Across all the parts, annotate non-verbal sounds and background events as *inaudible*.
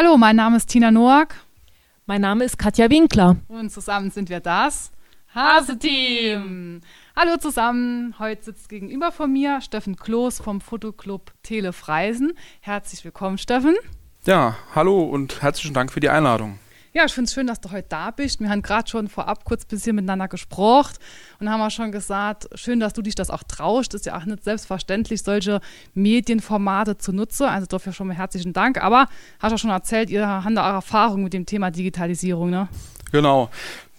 Hallo, mein Name ist Tina Noack. Mein Name ist Katja Winkler. Und zusammen sind wir das Hase-Team. Hallo zusammen, heute sitzt gegenüber von mir Steffen Kloß vom Fotoclub Tele Freisen. Herzlich willkommen, Steffen. Ja, hallo und herzlichen Dank für die Einladung. Ja, ich finde es schön, dass du heute da bist. Wir haben gerade schon vorab kurz ein bisschen miteinander gesprochen und haben auch schon gesagt, schön, dass du dich das auch traust. Ist ja auch nicht selbstverständlich, solche Medienformate zu nutzen. Also dafür schon mal herzlichen Dank. Aber hast du auch schon erzählt, ihr habt da auch Erfahrung mit dem Thema Digitalisierung, ne? Genau.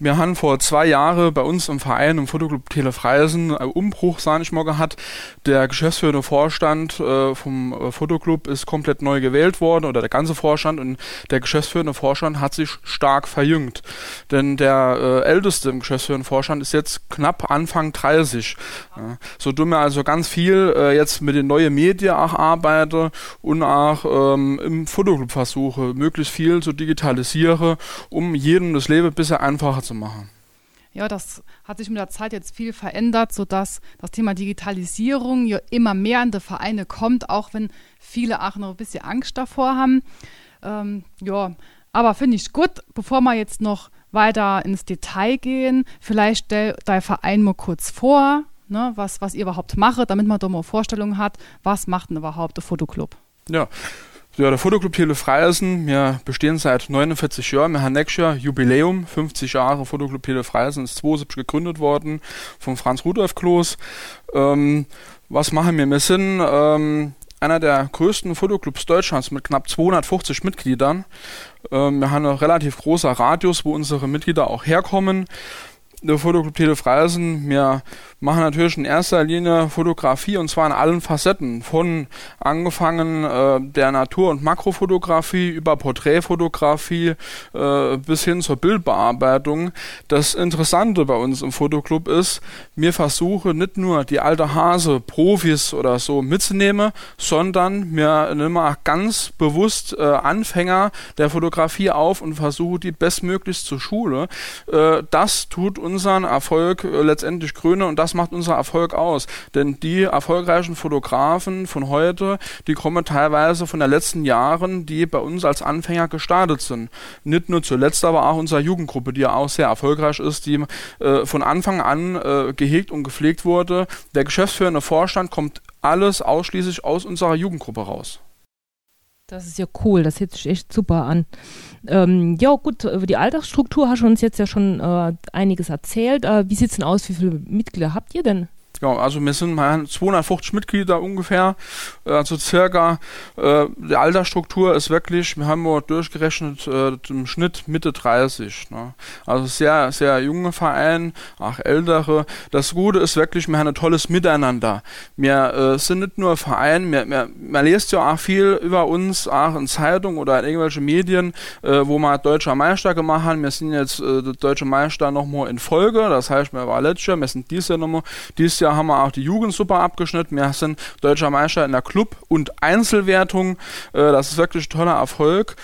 Wir haben vor zwei Jahren bei uns im Verein, im Fotoclub Telefreisen, einen Umbruch, sag ich mal, gehabt. Der geschäftsführende Vorstand äh, vom äh, Fotoclub ist komplett neu gewählt worden oder der ganze Vorstand und der geschäftsführende Vorstand hat sich stark verjüngt. Denn der äh, älteste im geschäftsführenden Vorstand ist jetzt knapp Anfang 30. Ja. So tun wir also ganz viel äh, jetzt mit den neuen Medien auch arbeiten und auch ähm, im Fotoclub versuche, möglichst viel zu digitalisieren, um jedem das Leben ein bisschen einfacher zu zu machen. Ja, das hat sich mit der Zeit jetzt viel verändert, sodass das Thema Digitalisierung ja immer mehr in die Vereine kommt, auch wenn viele auch noch ein bisschen Angst davor haben. Ähm, ja, aber finde ich gut, bevor wir jetzt noch weiter ins Detail gehen, vielleicht stell dein Verein mal kurz vor, ne, was, was ihr überhaupt macht, damit man da mal eine Vorstellung hat, was macht denn überhaupt der Fotoclub? Ja, ja, der Fotoclub Tele Freisen, wir bestehen seit 49 Jahren. Wir haben nächstes Jahr Jubiläum, 50 Jahre Fotoclub Tele Freisen, ist 72 gegründet worden von Franz Rudolf Kloß. Ähm, was machen wir? Wir sind ähm, einer der größten Fotoclubs Deutschlands mit knapp 250 Mitgliedern. Ähm, wir haben einen relativ großer Radius, wo unsere Mitglieder auch herkommen. Der Fotoclub Tele Freisen, wir machen natürlich in erster Linie Fotografie und zwar in allen Facetten. Von angefangen äh, der Natur- und Makrofotografie über Porträtfotografie äh, bis hin zur Bildbearbeitung. Das Interessante bei uns im Fotoclub ist, wir versuchen nicht nur die alte Hase, Profis oder so mitzunehmen, sondern wir nehmen auch ganz bewusst äh, Anfänger der Fotografie auf und versuchen die bestmöglichst zur Schule. Äh, das tut unseren Erfolg äh, letztendlich krönen und das macht unser Erfolg aus. Denn die erfolgreichen Fotografen von heute, die kommen teilweise von den letzten Jahren, die bei uns als Anfänger gestartet sind. Nicht nur zuletzt, aber auch unsere Jugendgruppe, die ja auch sehr erfolgreich ist, die äh, von Anfang an äh, gehegt und gepflegt wurde. Der geschäftsführende Vorstand kommt alles ausschließlich aus unserer Jugendgruppe raus. Das ist ja cool, das hört sich echt super an. Ähm, ja, gut, über die Alltagsstruktur hast du uns jetzt ja schon äh, einiges erzählt. Äh, wie sieht es denn aus? Wie viele Mitglieder habt ihr denn? Ja, also wir sind mal 250 Mitglieder ungefähr, also circa. Äh, die Altersstruktur ist wirklich, wir haben durchgerechnet, äh, im Schnitt Mitte 30. Ne? Also sehr, sehr junge Verein, auch ältere. Das Gute ist wirklich, wir haben ein tolles Miteinander. Wir äh, sind nicht nur Verein, wir, wir, man liest ja auch viel über uns, auch in Zeitungen oder in irgendwelchen Medien, äh, wo wir deutscher Meister gemacht haben. Wir sind jetzt äh, deutsche Meister nochmal in Folge, das heißt, wir waren letztes Jahr, wir sind dieses Jahr nochmal, dieses Jahr haben wir auch die Jugend super abgeschnitten. Wir sind deutscher Meister in der Club- und Einzelwertung. Äh, das ist wirklich ein toller Erfolg.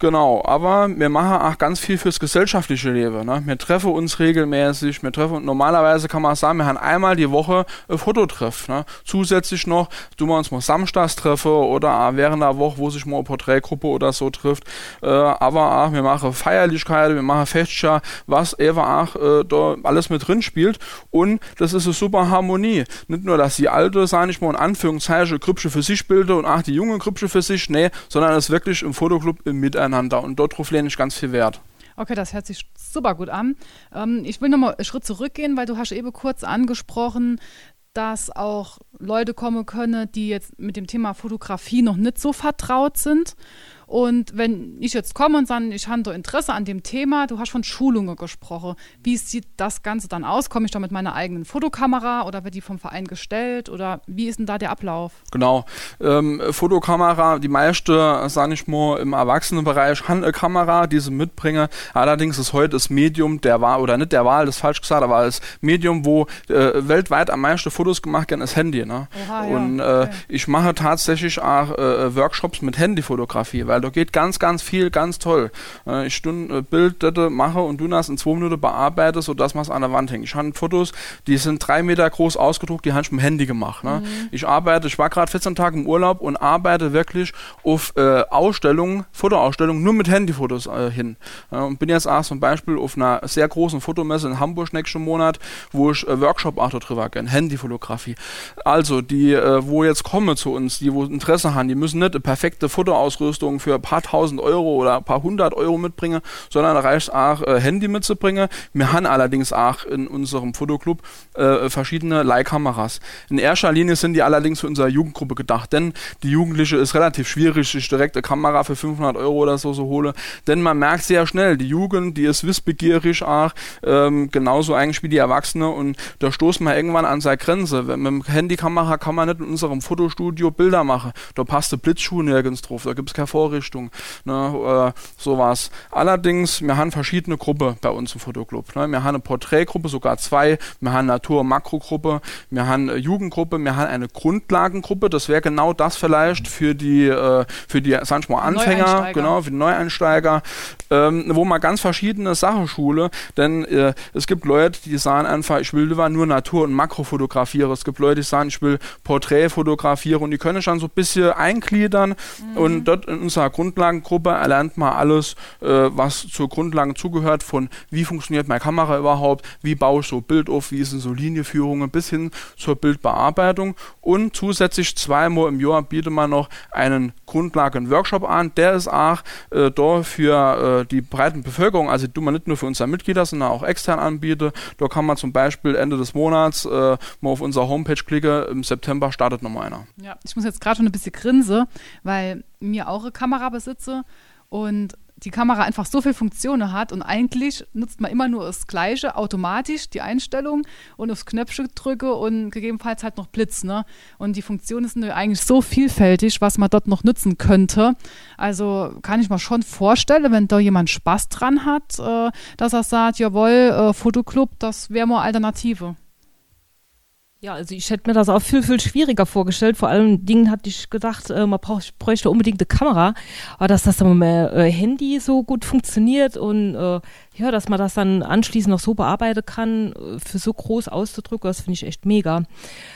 Genau, aber wir machen auch ganz viel fürs gesellschaftliche Leben. Ne? Wir treffen uns regelmäßig, wir treffen, normalerweise kann man sagen, wir haben einmal die Woche ein Fototreff. Ne? Zusätzlich noch, tun wir uns mal samstags treffen oder während der Woche, wo sich mal eine Porträtgruppe oder so trifft. Äh, aber auch, wir machen Feierlichkeiten, wir machen Festschau, was eben auch äh, da alles mit drin spielt. Und das ist eine super Harmonie. Nicht nur, dass die alte, sage ich mal, in Anführungszeichen, Grübsche für sich bildet und auch die junge Grübsche für sich, nee, sondern es wirklich im Fotoclub im Miteinander miteinander und dort lehne ich ganz viel Wert. Okay, das hört sich super gut an. Ähm, ich will nochmal einen Schritt zurückgehen, weil du hast eben kurz angesprochen, dass auch Leute kommen können, die jetzt mit dem Thema Fotografie noch nicht so vertraut sind und wenn ich jetzt komme und sage, ich habe da Interesse an dem Thema, du hast von Schulungen gesprochen. Wie sieht das Ganze dann aus? Komme ich da mit meiner eigenen Fotokamera oder wird die vom Verein gestellt? Oder wie ist denn da der Ablauf? Genau. Ähm, Fotokamera, die meiste, sage ich mal, im Erwachsenenbereich Handkamera, die sie mitbringen. Allerdings ist heute das Medium der Wahl, oder nicht der Wahl, das ist falsch gesagt, aber das Medium, wo äh, weltweit am meisten Fotos gemacht werden, ist Handy. Ne? Oha, ja. Und äh, okay. ich mache tatsächlich auch äh, Workshops mit Handyfotografie, weil da geht ganz, ganz viel, ganz toll. Äh, ich ein äh, Bild mache und du das in zwei Minuten bearbeite, sodass man es an der Wand hängt. Ich habe Fotos, die sind drei Meter groß ausgedruckt, die habe ich mit dem Handy gemacht. Ne? Mhm. Ich arbeite, ich war gerade 14 Tage im Urlaub und arbeite wirklich auf äh, Ausstellungen, Fotoausstellungen nur mit Handyfotos äh, hin. Ja, und bin jetzt auch zum Beispiel auf einer sehr großen Fotomesse in Hamburg nächsten Monat, wo ich äh, Workshop auch drüber kenne, Handyfotografie. Also die, äh, wo jetzt kommen zu uns, die wo Interesse haben, die müssen nicht eine perfekte Fotoausrüstung für ein paar tausend Euro oder ein paar hundert Euro mitbringen, sondern reicht auch äh, Handy mitzubringen. Wir haben allerdings auch in unserem Fotoclub äh, verschiedene Leihkameras. In erster Linie sind die allerdings für unsere Jugendgruppe gedacht, denn die Jugendliche ist relativ schwierig, sich direkt eine Kamera für 500 Euro oder so so hole, denn man merkt sehr schnell, die Jugend, die ist wissbegierig auch, ähm, genauso eigentlich wie die Erwachsene und da stoßen wir irgendwann an seine Grenze. Mit dem Handykamera kann man nicht in unserem Fotostudio Bilder machen. Da passt der Blitzschuh nirgends drauf, da gibt es keine Vorrichtung, ne, äh, sowas. Allerdings, wir haben verschiedene Gruppen bei uns im Fotoclub. Ne? Wir haben eine Porträtgruppe, sogar zwei, wir haben Natur- und Makrogruppe, wir haben eine Jugendgruppe, wir haben eine Grundlagengruppe, das wäre genau das vielleicht für die, äh, für die, sag ich mal, Anfänger, genau, für die Neueinsteiger, ähm, wo man ganz verschiedene Sachen schule, denn äh, es gibt Leute, die sagen einfach, ich will lieber nur Natur- und Makro fotografieren. Es gibt Leute, die sagen, ich will Porträt fotografieren und die können schon so ein bisschen eingliedern mhm. und dort in unserer Grundlagengruppe erlernt man alles, äh, was zur Grundlagen zugehört, von wie funktioniert meine Kamera überhaupt, wie baue ich so Bild auf, wie sind so Linienführungen bis hin zur Bildbearbeitung und zusätzlich zweimal im Jahr bietet man noch einen Grundlagen-Workshop an, der ist auch äh, da für äh, die breiten Bevölkerung, also du man nicht nur für unsere Mitglieder, sondern auch extern anbiete. Da kann man zum Beispiel Ende des Monats äh, mal auf unserer Homepage klicken. Im September startet nochmal einer. Ja, ich muss jetzt gerade schon ein bisschen grinse, weil mir auch eine Kamera besitze und die Kamera einfach so viele Funktionen hat und eigentlich nutzt man immer nur das Gleiche, automatisch die Einstellung und aufs Knöpfchen drücke und gegebenenfalls halt noch Blitz. Ne? Und die Funktionen sind eigentlich so vielfältig, was man dort noch nutzen könnte. Also kann ich mir schon vorstellen, wenn da jemand Spaß dran hat, äh, dass er sagt, jawohl, äh, Fotoclub, das wäre mal Alternative. Ja, also ich hätte mir das auch viel, viel schwieriger vorgestellt. Vor allem Dingen hatte ich gedacht, äh, man brauch, bräuchte unbedingt eine Kamera, aber dass das dann mit äh, Handy so gut funktioniert und äh, ja, dass man das dann anschließend noch so bearbeiten kann, für so groß auszudrücken, das finde ich echt mega.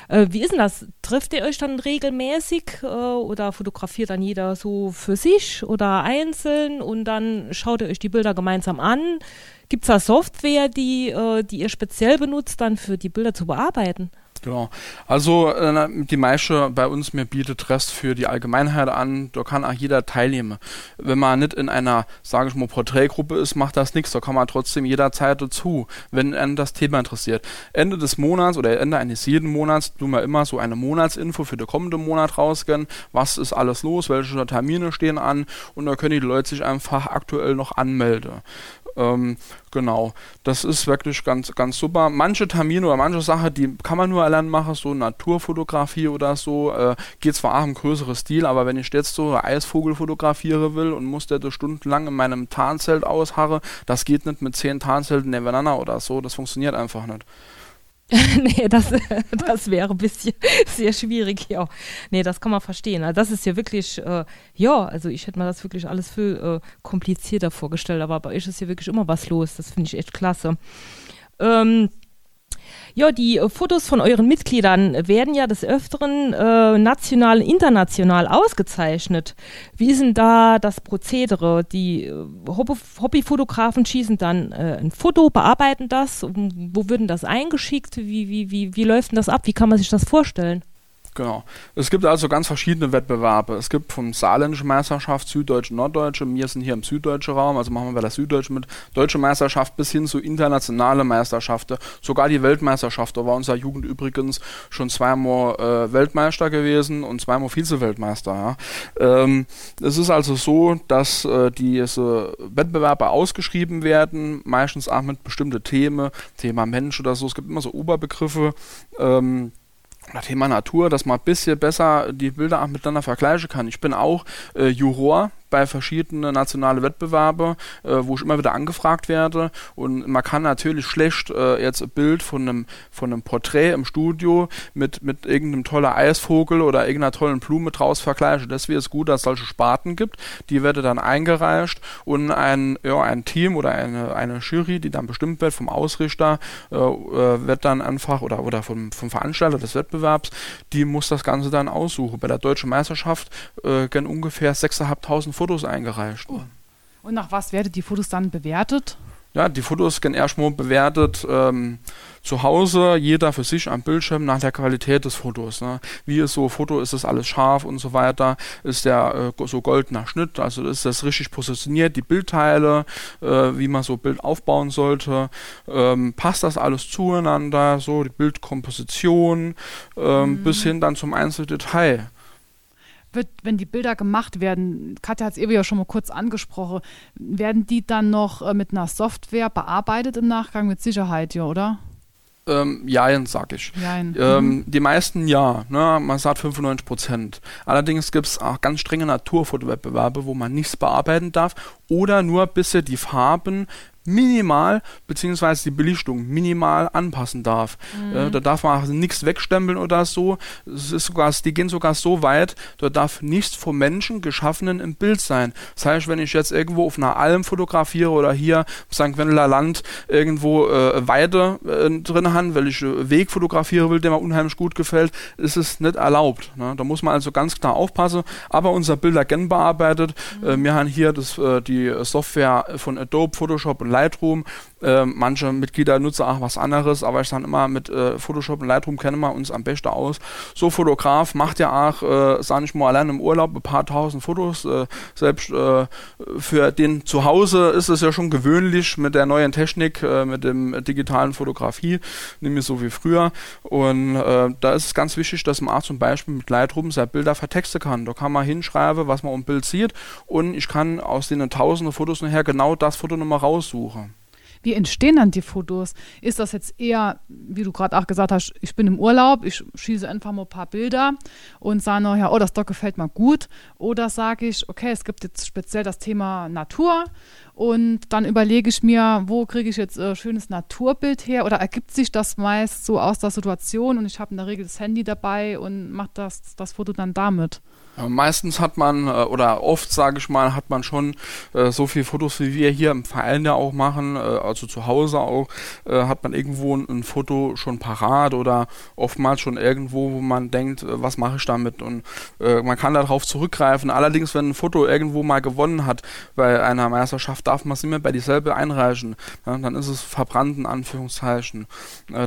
Wie ist denn das? Trifft ihr euch dann regelmäßig oder fotografiert dann jeder so für sich oder einzeln und dann schaut ihr euch die Bilder gemeinsam an? Gibt es da Software, die, die ihr speziell benutzt, dann für die Bilder zu bearbeiten? Genau. Also äh, die meiste bei uns mir bietet Rest für die Allgemeinheit an. Da kann auch jeder teilnehmen. Wenn man nicht in einer, sage ich mal, Porträtgruppe ist, macht das nichts. Da kann man trotzdem jederzeit dazu, wenn einen das Thema interessiert. Ende des Monats oder Ende eines jeden Monats tun wir immer so eine Monatsinfo für den kommenden Monat rausgehen. Was ist alles los? Welche Termine stehen an? Und da können die Leute sich einfach aktuell noch anmelden. Ähm, genau, das ist wirklich ganz, ganz super. Manche Termine oder manche Sachen, die kann man nur allein machen, so Naturfotografie oder so, äh, geht zwar auch im größeren Stil, aber wenn ich jetzt so Eisvogel fotografieren will und muss der stundenlang in meinem Tarnzelt ausharren, das geht nicht mit zehn Tarnzelten nebeneinander oder so, das funktioniert einfach nicht. *laughs* nee, das, *laughs* das wäre ein bisschen *laughs* sehr schwierig, ja. Nee, das kann man verstehen. Also das ist ja wirklich, äh, ja, also ich hätte mir das wirklich alles viel äh, komplizierter vorgestellt, aber bei euch ist hier wirklich immer was los. Das finde ich echt klasse. Ähm, ja, die äh, Fotos von euren Mitgliedern werden ja des Öfteren äh, national, international ausgezeichnet. Wie ist denn da das Prozedere? Die äh, Hobbyfotografen schießen dann äh, ein Foto, bearbeiten das. Wo würden das eingeschickt? Wie, wie, wie, wie läuft denn das ab? Wie kann man sich das vorstellen? Genau. Es gibt also ganz verschiedene Wettbewerbe. Es gibt vom Saarländischen Meisterschaft, Süddeutsche, Norddeutsche. Wir sind hier im süddeutschen Raum, also machen wir bei der Süddeutsche mit. Deutsche Meisterschaft bis hin zu internationale Meisterschaften. Sogar die Weltmeisterschaft. Da war unser Jugend übrigens schon zweimal äh, Weltmeister gewesen und zweimal Vize-Weltmeister. Ja. Ähm, es ist also so, dass äh, diese Wettbewerbe ausgeschrieben werden, meistens auch mit bestimmten Themen, Thema Mensch oder so. Es gibt immer so Oberbegriffe. Ähm, das Thema Natur, dass man ein bisschen besser die Bilder miteinander vergleichen kann. Ich bin auch äh, Juror bei verschiedenen nationalen Wettbewerben, äh, wo ich immer wieder angefragt werde. Und man kann natürlich schlecht äh, jetzt ein Bild von einem, von einem Porträt im Studio mit, mit irgendeinem tollen Eisvogel oder irgendeiner tollen Blume draus vergleichen. Deswegen ist es gut, dass es solche Sparten gibt. Die werden dann eingereicht und ein, ja, ein Team oder eine, eine Jury, die dann bestimmt wird vom Ausrichter, äh, äh wird dann einfach oder, oder vom, vom Veranstalter des Wettbewerbs, die muss das Ganze dann aussuchen. Bei der Deutschen Meisterschaft äh, gern ungefähr 6.500 Fotos eingereicht. Oh. Und nach was werden die Fotos dann bewertet? Ja, die Fotos werden erstmal bewertet ähm, zu Hause, jeder für sich am Bildschirm nach der Qualität des Fotos. Ne? Wie ist so Foto, ist das alles scharf und so weiter, ist der äh, so goldener Schnitt, also ist das richtig positioniert, die Bildteile, äh, wie man so Bild aufbauen sollte, ähm, passt das alles zueinander, so die Bildkomposition, ähm, mhm. bis hin dann zum Einzeldetail wird, wenn die Bilder gemacht werden, Katja hat es eben ja schon mal kurz angesprochen, werden die dann noch äh, mit einer Software bearbeitet im Nachgang mit Sicherheit, ja, oder? Ähm, jein, sag ich. Jein. Ähm, mhm. Die meisten ja, ne? man sagt 95 Prozent. Allerdings gibt es auch ganz strenge Naturfotowettbewerbe, wo man nichts bearbeiten darf oder nur bis die Farben minimal, beziehungsweise die Belichtung minimal anpassen darf. Mhm. Äh, da darf man also nichts wegstempeln oder so. Es ist sogar, die gehen sogar so weit, da darf nichts vom Menschen geschaffenen im Bild sein. Das heißt, wenn ich jetzt irgendwo auf einer Alm fotografiere oder hier im St. Wendeler Land irgendwo äh, Weide äh, drin habe, weil ich äh, Weg fotografieren will, der mir unheimlich gut gefällt, ist es nicht erlaubt. Ne? Da muss man also ganz klar aufpassen. Aber unser Bilder gern bearbeitet. Mhm. Äh, wir haben hier das, die Software von Adobe, Photoshop und Lightroom. Äh, manche Mitglieder nutzen auch was anderes, aber ich sage immer, mit äh, Photoshop und Lightroom kennen wir uns am besten aus. So Fotograf macht ja auch, äh, sage ich mal, allein im Urlaub ein paar tausend Fotos. Äh, selbst äh, für den zu Hause ist es ja schon gewöhnlich mit der neuen Technik, äh, mit dem digitalen Fotografie, nämlich so wie früher. Und äh, da ist es ganz wichtig, dass man auch zum Beispiel mit Lightroom seine Bilder vertexten kann. Da kann man hinschreiben, was man im Bild sieht und ich kann aus den tausenden Fotos nachher genau das Foto nochmal raussuchen. Suche. Wie entstehen dann die Fotos? Ist das jetzt eher, wie du gerade auch gesagt hast, ich bin im Urlaub, ich schieße einfach mal ein paar Bilder und sage ja, oh, das Doc gefällt mir gut. Oder sage ich, okay, es gibt jetzt speziell das Thema Natur und dann überlege ich mir, wo kriege ich jetzt ein äh, schönes Naturbild her? Oder ergibt sich das meist so aus der Situation und ich habe in der Regel das Handy dabei und mache das, das Foto dann damit? meistens hat man, äh, oder oft sage ich mal, hat man schon äh, so viele Fotos, wie wir hier im Verein ja auch machen, äh, also zu Hause auch, äh, hat man irgendwo ein, ein, Foto schon parat oder oftmals schon irgendwo, wo man denkt, äh, was mache ich damit? Und äh, man kann darauf zurückgreifen. Allerdings, wenn ein Foto irgendwo mal gewonnen hat bei einer Meisterschaft, darf man es nicht mehr bei dieselbe einreichen. Ja, dann ist es verbrannt in Anführungszeichen.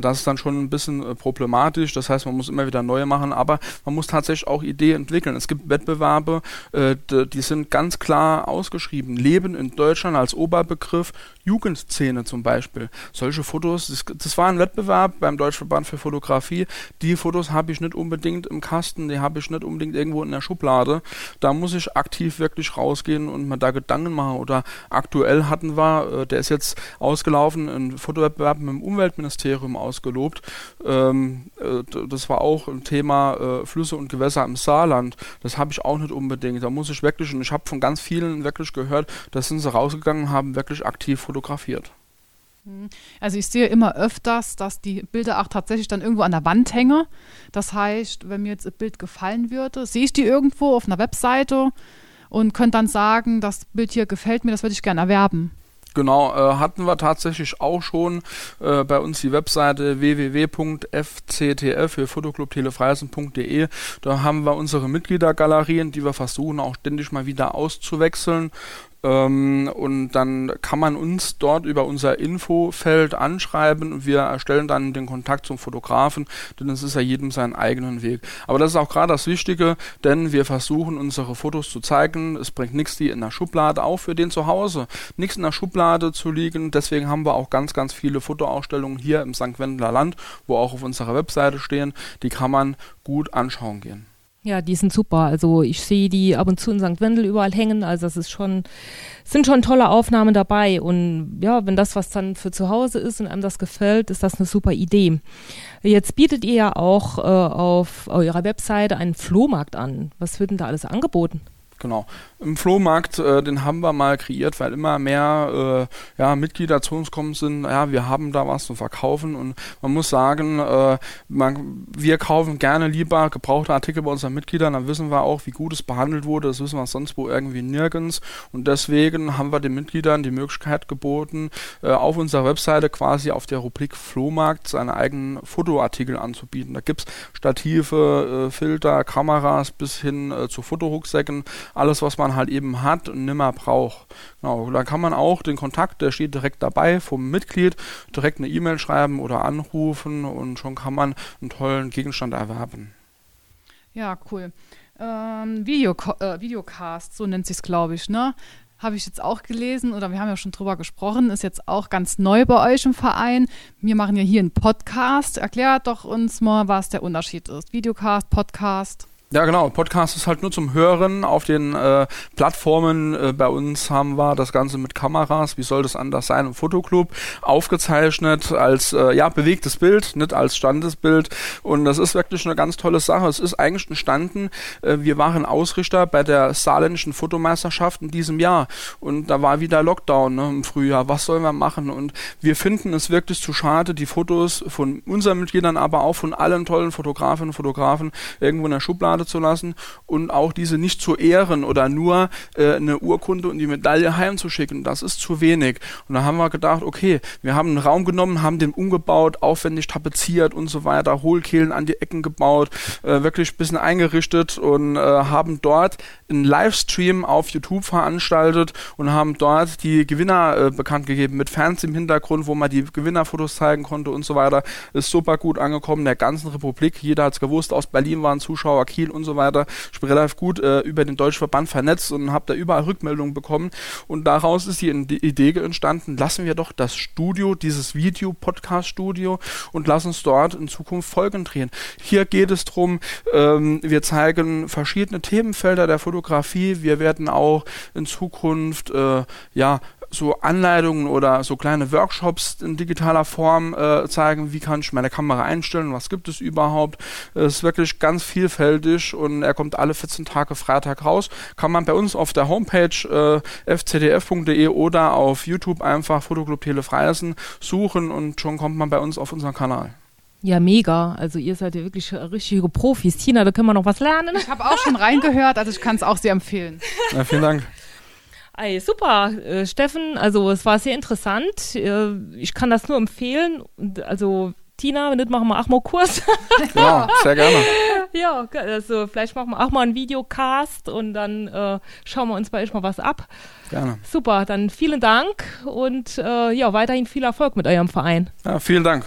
das ist dann schon ein bisschen problematisch. Das heißt, man muss immer wieder neue machen, aber man muss tatsächlich auch Ideen entwickeln. Es gibt gibt Wettbewerbe, äh, die sind ganz klar ausgeschrieben. Leben in Deutschland als Oberbegriff, Jugendszene zum Beispiel. Solche Fotos, das, das war ein Wettbewerb beim Deutschverband für Fotografie. Die Fotos habe ich nicht unbedingt im Kasten, die habe ich nicht unbedingt irgendwo in der Schublade. Da muss ich aktiv wirklich rausgehen und mir da Gedanken machen. Oder aktuell hatten wir, äh, der ist jetzt ausgelaufen, ein Fotowettbewerb mit dem Umweltministerium ausgelobt. Ähm, äh, das war auch ein Thema äh, Flüsse und Gewässer im Saarland. Das habe ich auch nicht unbedingt. Da muss ich wirklich, und ich habe von ganz vielen wirklich gehört, dass sind sie rausgegangen haben, wirklich aktiv fotografiert. Mhm. Also ich sehe immer öfters, dass die Bilder auch tatsächlich dann irgendwo an der Wand hängen. Das heißt, wenn mir jetzt ein Bild gefallen würde, sehe ich die irgendwo auf einer Webseite und könnte dann sagen, das Bild hier gefällt mir, das würde ich gerne erwerben. Genau, äh, hatten wir tatsächlich auch schon äh, bei uns die Webseite www.fctf für fotoclubtelefreisen.de. Da haben wir unsere Mitgliedergalerien, die wir versuchen auch ständig mal wieder auszuwechseln. Ähm, und dann kann man uns dort über unser Infofeld anschreiben und wir erstellen dann den Kontakt zum Fotografen, denn es ist ja jedem seinen eigenen Weg. Aber das ist auch gerade das Wichtige, denn wir versuchen unsere Fotos zu zeigen. Es bringt nichts, die in der Schublade, auch für den zu Hause, nichts in der Schublade zu liegen. Deswegen haben wir auch ganz, ganz viele Fotoausstellungen hier im St. Wendeler Land, wo auch auf unserer Webseite stehen. Die kann man gut anschauen gehen. Ja, die sind super. Also ich sehe die ab und zu in St. Wendel überall hängen. Also es ist schon, sind schon tolle Aufnahmen dabei. Und ja, wenn das was dann für zu Hause ist und einem das gefällt, ist das eine super Idee. Jetzt bietet ihr ja auch äh, auf eurer Webseite einen Flohmarkt an. Was wird denn da alles angeboten? Genau. Im Flohmarkt, äh, den haben wir mal kreiert, weil immer mehr äh, ja, Mitglieder zu uns kommen sind. Ja, wir haben da was zu verkaufen und man muss sagen, äh, man, wir kaufen gerne lieber gebrauchte Artikel bei unseren Mitgliedern. Dann wissen wir auch, wie gut es behandelt wurde. Das wissen wir sonst wo irgendwie nirgends. Und deswegen haben wir den Mitgliedern die Möglichkeit geboten, äh, auf unserer Webseite quasi auf der Rubrik Flohmarkt seine eigenen Fotoartikel anzubieten. Da gibt es Stative, äh, Filter, Kameras bis hin äh, zu Fotorucksäcken alles, was man halt eben hat und nimmer braucht. Genau, da kann man auch den Kontakt, der steht direkt dabei vom Mitglied, direkt eine E-Mail schreiben oder anrufen und schon kann man einen tollen Gegenstand erwerben. Ja, cool. Ähm, Video, äh, Videocast, so nennt sich es, glaube ich, ne? Habe ich jetzt auch gelesen oder wir haben ja schon drüber gesprochen, ist jetzt auch ganz neu bei euch im Verein. Wir machen ja hier einen Podcast. Erklärt doch uns mal, was der Unterschied ist. Videocast, Podcast. Ja, genau. Podcast ist halt nur zum Hören. Auf den äh, Plattformen äh, bei uns haben wir das Ganze mit Kameras. Wie soll das anders sein? Im Fotoclub aufgezeichnet als äh, ja bewegtes Bild, nicht als Standesbild. Und das ist wirklich eine ganz tolle Sache. Es ist eigentlich entstanden. Äh, wir waren Ausrichter bei der saarländischen Fotomeisterschaft in diesem Jahr und da war wieder Lockdown ne, im Frühjahr. Was sollen wir machen? Und wir finden es wirklich zu schade, die Fotos von unseren Mitgliedern, aber auch von allen tollen Fotografinnen und Fotografen irgendwo in der Schublade Zu lassen und auch diese nicht zu ehren oder nur äh, eine Urkunde und die Medaille heimzuschicken. Das ist zu wenig. Und da haben wir gedacht, okay, wir haben einen Raum genommen, haben den umgebaut, aufwendig tapeziert und so weiter, Hohlkehlen an die Ecken gebaut, äh, wirklich ein bisschen eingerichtet und äh, haben dort einen Livestream auf YouTube veranstaltet und haben dort die Gewinner äh, bekannt gegeben mit Fans im Hintergrund, wo man die Gewinnerfotos zeigen konnte und so weiter. Ist super gut angekommen in der ganzen Republik. Jeder hat es gewusst. Aus Berlin waren Zuschauer, Kiel Kiel und so weiter. Ich bin relativ gut äh, über den Deutschen Verband vernetzt und habe da überall Rückmeldungen bekommen. Und daraus ist die, die Idee entstanden, lassen wir doch das Studio, dieses Video-Podcast-Studio und lassen uns dort in Zukunft Folgen drehen. Hier geht es darum, ähm, wir zeigen verschiedene Themenfelder der Fotografie. Wir werden auch in Zukunft äh, ja so Anleitungen oder so kleine Workshops in digitaler Form äh, zeigen, wie kann ich meine Kamera einstellen, was gibt es überhaupt. Es ist wirklich ganz vielfältig und er kommt alle 14 Tage Freitag raus. Kann man bei uns auf der Homepage äh, fcdf.de oder auf YouTube einfach Fotoclub Telefreisen suchen und schon kommt man bei uns auf unseren Kanal. Ja, mega. Also ihr seid ja wirklich richtige Profis. Tina, da können wir noch was lernen. Ich habe auch schon reingehört, also ich kann es auch sehr empfehlen. Ja, vielen Dank. Ey, super, äh, Steffen. Also es war sehr interessant. Äh, ich kann das nur empfehlen. Und, also Tina, wenn nicht, machen wir auch mal Kurs. *laughs* ja, sehr gerne. *laughs* Ja, also vielleicht machen wir auch mal einen Videocast und dann äh, schauen wir uns bei euch mal was ab. Gerne. Super, dann vielen Dank und äh, ja, weiterhin viel Erfolg mit eurem Verein. Ja, vielen Dank.